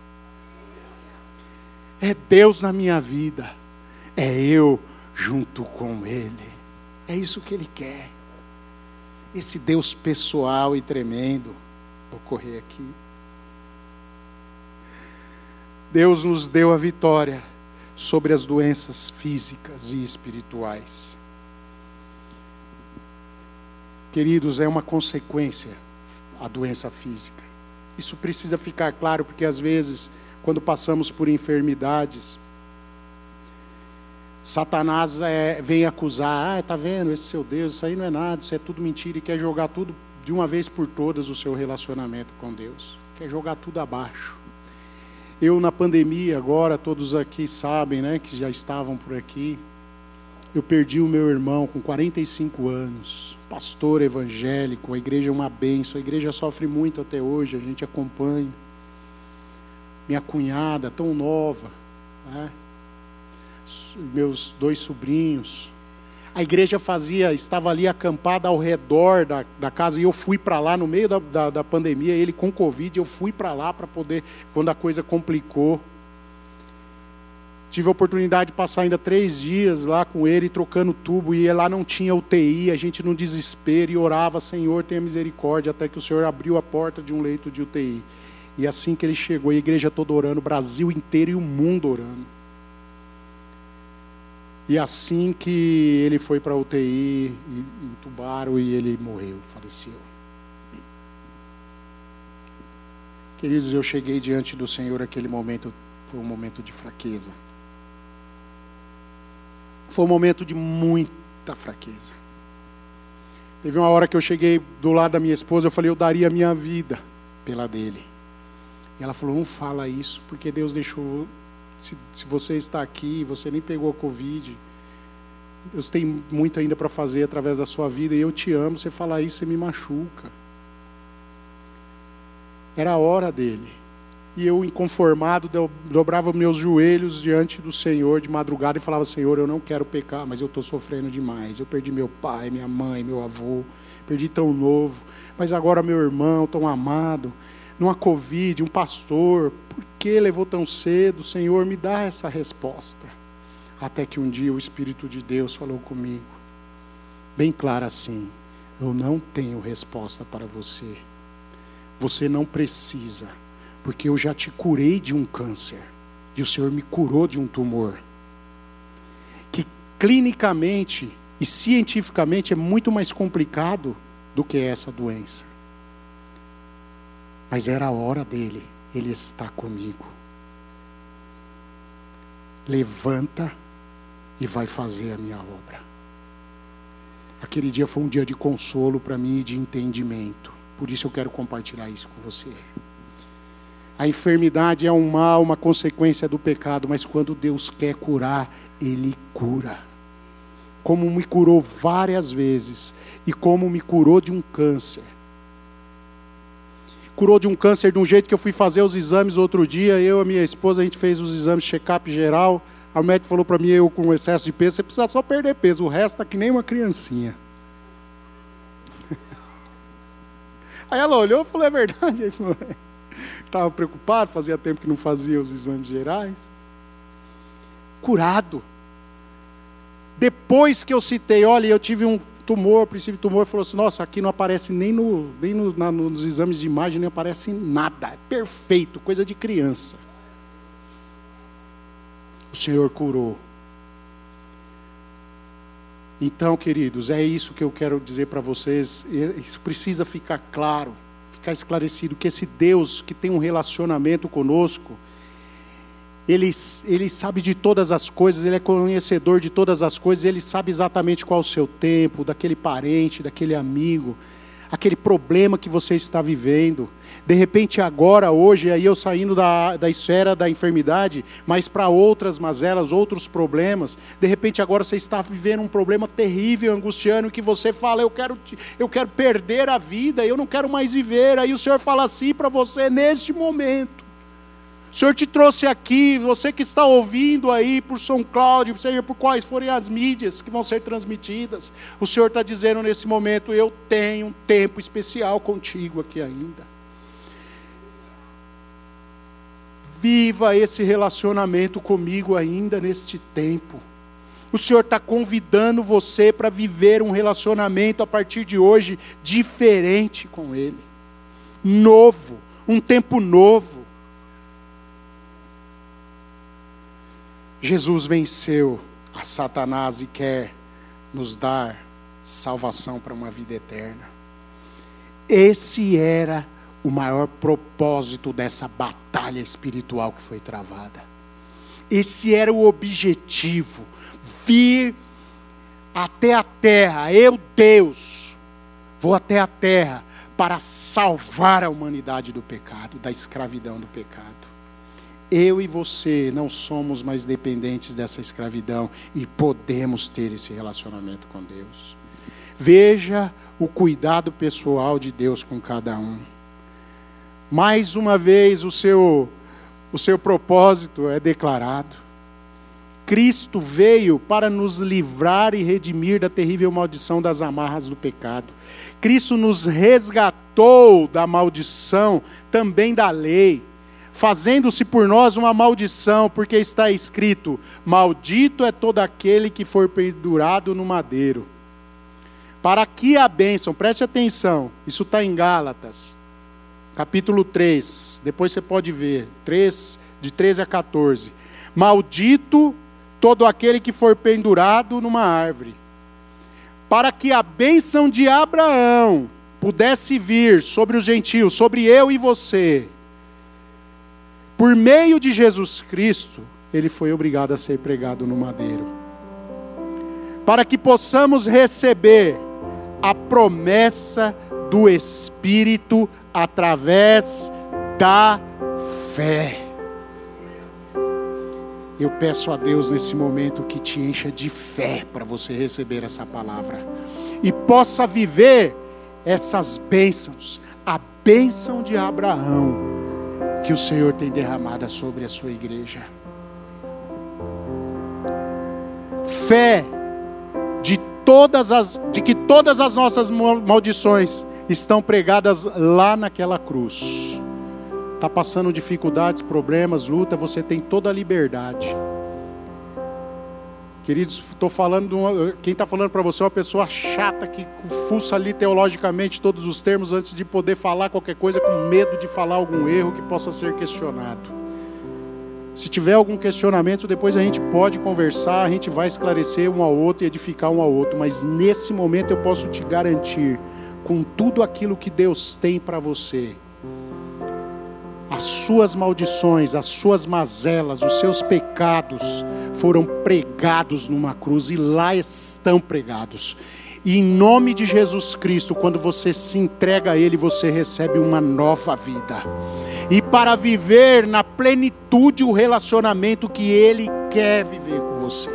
É Deus na minha vida. É eu junto com Ele. É isso que Ele quer. Esse Deus pessoal e tremendo. Vou correr aqui. Deus nos deu a vitória sobre as doenças físicas e espirituais. Queridos, é uma consequência a doença física. Isso precisa ficar claro, porque às vezes, quando passamos por enfermidades, Satanás é, vem acusar, ah, tá vendo, esse seu Deus, isso aí não é nada, isso é tudo mentira, e quer jogar tudo de uma vez por todas o seu relacionamento com Deus. Quer jogar tudo abaixo. Eu na pandemia agora, todos aqui sabem, né, que já estavam por aqui, eu perdi o meu irmão com 45 anos, pastor evangélico, a igreja é uma benção, a igreja sofre muito até hoje, a gente acompanha. Minha cunhada, tão nova, né? meus dois sobrinhos. A igreja fazia, estava ali acampada ao redor da, da casa, e eu fui para lá no meio da, da, da pandemia, ele com Covid, eu fui para lá para poder, quando a coisa complicou. Tive a oportunidade de passar ainda três dias lá com ele, trocando tubo, e lá não tinha UTI, a gente no desespero e orava, Senhor, tenha misericórdia, até que o Senhor abriu a porta de um leito de UTI. E assim que ele chegou, a igreja toda orando, o Brasil inteiro e o mundo orando. E assim que ele foi para a UTI, entubaram e ele morreu, faleceu. Queridos, eu cheguei diante do Senhor aquele momento, foi um momento de fraqueza. Foi um momento de muita fraqueza. Teve uma hora que eu cheguei do lado da minha esposa, eu falei, eu daria a minha vida pela dele. E ela falou, não fala isso, porque Deus deixou. Se, se você está aqui, você nem pegou a Covid, Deus tem muito ainda para fazer através da sua vida e eu te amo. Você falar isso, você me machuca. Era a hora dele. E eu, inconformado, dobrava meus joelhos diante do Senhor de madrugada e falava: Senhor, eu não quero pecar, mas eu estou sofrendo demais. Eu perdi meu pai, minha mãe, meu avô, perdi tão novo, mas agora meu irmão, tão amado, numa Covid, um pastor, por que levou tão cedo? Senhor, me dá essa resposta. Até que um dia o Espírito de Deus falou comigo, bem claro assim: Eu não tenho resposta para você. Você não precisa, porque eu já te curei de um câncer e o Senhor me curou de um tumor. Que clinicamente e cientificamente é muito mais complicado do que essa doença. Mas era a hora dele, ele está comigo. Levanta e vai fazer a minha obra. Aquele dia foi um dia de consolo para mim e de entendimento. Por isso eu quero compartilhar isso com você. A enfermidade é um mal, uma consequência do pecado, mas quando Deus quer curar, Ele cura. Como me curou várias vezes, e como me curou de um câncer. Curou de um câncer de um jeito que eu fui fazer os exames outro dia, eu e a minha esposa, a gente fez os exames check-up geral. A médica falou para mim, eu com excesso de peso, você precisa só perder peso, o resto está que nem uma criancinha. *laughs* Aí ela olhou e falou: é verdade? Estava preocupado, fazia tempo que não fazia os exames gerais. Curado. Depois que eu citei, olha, eu tive um tumor, princípio de tumor, falou assim: nossa, aqui não aparece nem, no, nem no, na, nos exames de imagem, nem aparece nada. É perfeito, coisa de criança. O Senhor curou. Então, queridos, é isso que eu quero dizer para vocês. Isso precisa ficar claro, ficar esclarecido que esse Deus que tem um relacionamento conosco, ele, ele sabe de todas as coisas, ele é conhecedor de todas as coisas, ele sabe exatamente qual é o seu tempo, daquele parente, daquele amigo aquele problema que você está vivendo. De repente, agora, hoje, aí eu saindo da, da esfera da enfermidade, mas para outras mazelas, outros problemas. De repente, agora você está vivendo um problema terrível, angustiando, que você fala: eu quero, eu quero perder a vida, eu não quero mais viver. Aí o Senhor fala assim para você neste momento. O Senhor te trouxe aqui, você que está ouvindo aí por São Cláudio, seja por quais forem as mídias que vão ser transmitidas, o Senhor está dizendo nesse momento: eu tenho um tempo especial contigo aqui ainda. Viva esse relacionamento comigo ainda neste tempo. O Senhor está convidando você para viver um relacionamento a partir de hoje diferente com Ele, novo, um tempo novo Jesus venceu a Satanás e quer nos dar salvação para uma vida eterna. Esse era o maior propósito dessa batalha espiritual que foi travada. Esse era o objetivo: vir até a terra, eu, Deus, vou até a terra para salvar a humanidade do pecado, da escravidão do pecado eu e você não somos mais dependentes dessa escravidão e podemos ter esse relacionamento com Deus. Veja o cuidado pessoal de Deus com cada um. Mais uma vez o seu o seu propósito é declarado. Cristo veio para nos livrar e redimir da terrível maldição das amarras do pecado. Cristo nos resgatou da maldição também da lei fazendo-se por nós uma maldição, porque está escrito: Maldito é todo aquele que for pendurado no madeiro. Para que a bênção, preste atenção, isso está em Gálatas, capítulo 3, depois você pode ver, 3, de 13 a 14. Maldito todo aquele que for pendurado numa árvore, para que a bênção de Abraão pudesse vir sobre os gentios, sobre eu e você por meio de Jesus Cristo, ele foi obrigado a ser pregado no madeiro. Para que possamos receber a promessa do Espírito através da fé. Eu peço a Deus nesse momento que te encha de fé para você receber essa palavra e possa viver essas bênçãos, a bênção de Abraão que o Senhor tem derramada sobre a sua igreja. Fé de todas as de que todas as nossas maldições estão pregadas lá naquela cruz está passando dificuldades, problemas, luta, você tem toda a liberdade. Queridos, estou falando, quem está falando para você é uma pessoa chata que fuça ali teologicamente todos os termos antes de poder falar qualquer coisa com medo de falar algum erro que possa ser questionado. Se tiver algum questionamento, depois a gente pode conversar, a gente vai esclarecer um ao outro e edificar um ao outro, mas nesse momento eu posso te garantir, com tudo aquilo que Deus tem para você, as suas maldições, as suas mazelas, os seus pecados foram pregados numa cruz e lá estão pregados. E em nome de Jesus Cristo, quando você se entrega a Ele, você recebe uma nova vida. E para viver na plenitude o relacionamento que Ele quer viver com você.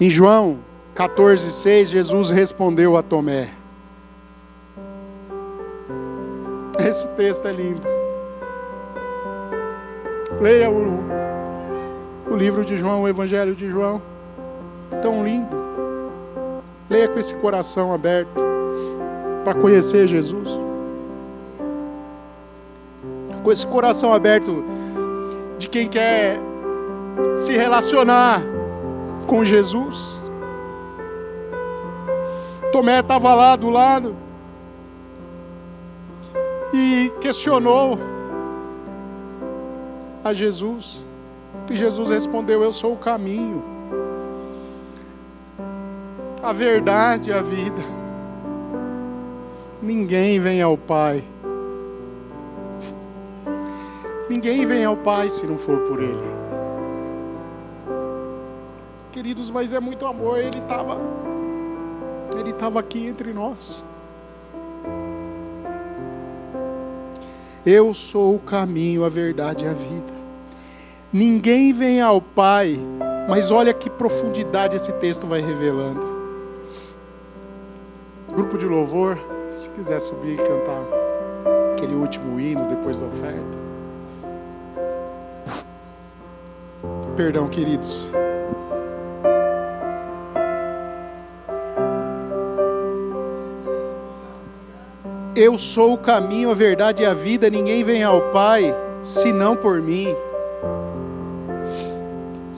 Em João 14,6, Jesus respondeu a Tomé: Esse texto é lindo. Leia o, o livro de João, o Evangelho de João. Tão lindo. Leia com esse coração aberto para conhecer Jesus. Com esse coração aberto de quem quer se relacionar com Jesus. Tomé estava lá do lado e questionou a Jesus. E Jesus respondeu: Eu sou o caminho, a verdade e a vida. Ninguém vem ao Pai. Ninguém vem ao Pai se não for por Ele. Queridos, mas é muito amor. Ele estava, Ele estava aqui entre nós. Eu sou o caminho, a verdade e a vida. Ninguém vem ao Pai, mas olha que profundidade esse texto vai revelando. Grupo de louvor, se quiser subir e cantar aquele último hino depois da oferta. Perdão, queridos. Eu sou o caminho, a verdade e a vida, ninguém vem ao Pai senão por mim.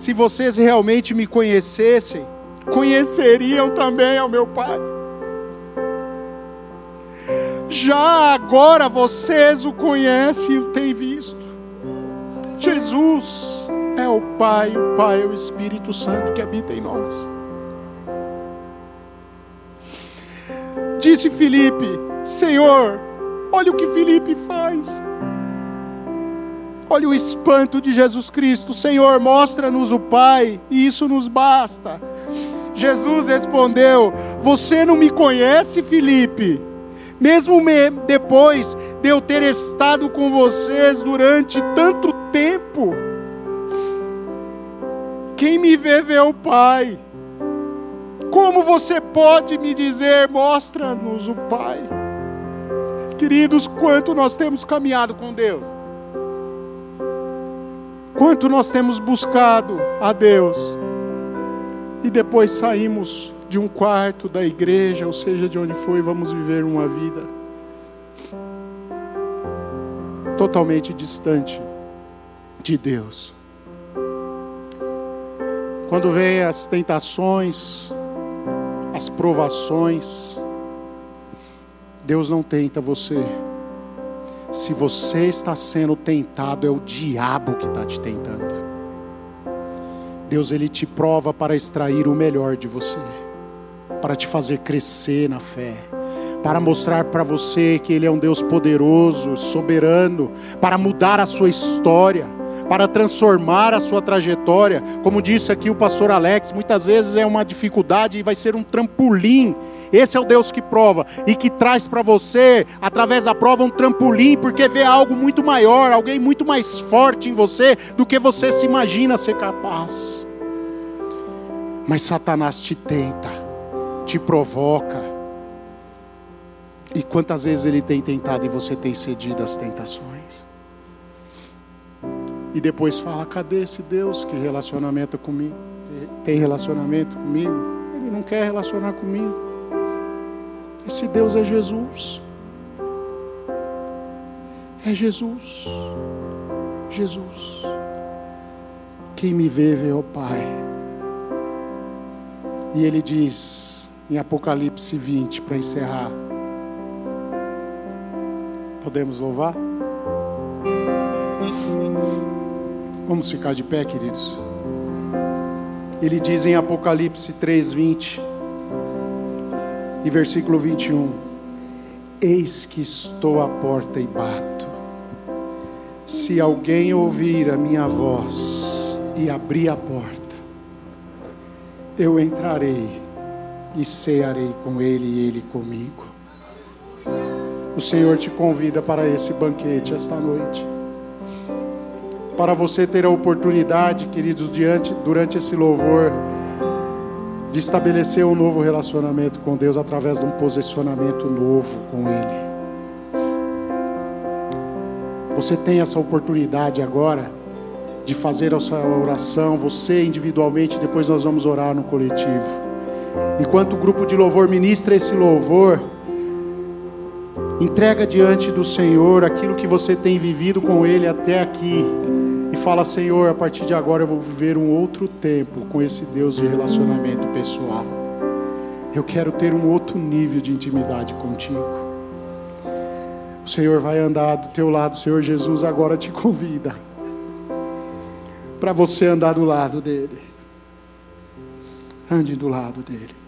Se vocês realmente me conhecessem, conheceriam também ao meu Pai. Já agora vocês o conhecem e o têm visto. Jesus é o Pai, o Pai é o Espírito Santo que habita em nós. Disse Filipe: Senhor, olha o que Felipe faz. Olha o espanto de Jesus Cristo. Senhor, mostra-nos o Pai, e isso nos basta. Jesus respondeu: Você não me conhece, Felipe? Mesmo me, depois de eu ter estado com vocês durante tanto tempo, quem me vê, vê o Pai. Como você pode me dizer, mostra-nos o Pai? Queridos, quanto nós temos caminhado com Deus, quanto nós temos buscado a Deus, e depois saímos de um quarto da igreja, ou seja, de onde foi, vamos viver uma vida totalmente distante de Deus. Quando vem as tentações, as provações, Deus não tenta você. Se você está sendo tentado, é o diabo que está te tentando. Deus ele te prova para extrair o melhor de você, para te fazer crescer na fé, para mostrar para você que Ele é um Deus poderoso, soberano, para mudar a sua história, para transformar a sua trajetória. Como disse aqui o pastor Alex, muitas vezes é uma dificuldade e vai ser um trampolim. Esse é o Deus que prova e que traz para você, através da prova, um trampolim, porque vê algo muito maior, alguém muito mais forte em você do que você se imagina ser capaz. Mas Satanás te tenta, te provoca. E quantas vezes ele tem tentado e você tem cedido às tentações? E depois fala: cadê esse Deus que relacionamento comigo? Tem relacionamento comigo? Ele não quer relacionar comigo. Esse Deus é Jesus. É Jesus. Jesus. Quem me vê, vê o Pai. E ele diz em Apocalipse 20, para encerrar: Podemos louvar? Vamos ficar de pé, queridos. Ele diz em Apocalipse 3:20 e versículo 21: Eis que estou à porta e bato. Se alguém ouvir a minha voz e abrir a porta, eu entrarei e cearei com ele e ele comigo. O Senhor te convida para esse banquete esta noite. Para você ter a oportunidade, queridos, diante, durante esse louvor, de estabelecer um novo relacionamento com Deus através de um posicionamento novo com Ele. Você tem essa oportunidade agora de fazer essa oração, você individualmente, depois nós vamos orar no coletivo. Enquanto o grupo de louvor ministra esse louvor, Entrega diante do Senhor aquilo que você tem vivido com Ele até aqui. Fala, Senhor, a partir de agora eu vou viver um outro tempo com esse Deus de relacionamento pessoal. Eu quero ter um outro nível de intimidade contigo. O Senhor vai andar do teu lado, o Senhor Jesus agora te *laughs* convida para você andar do lado dele. Ande do lado dele.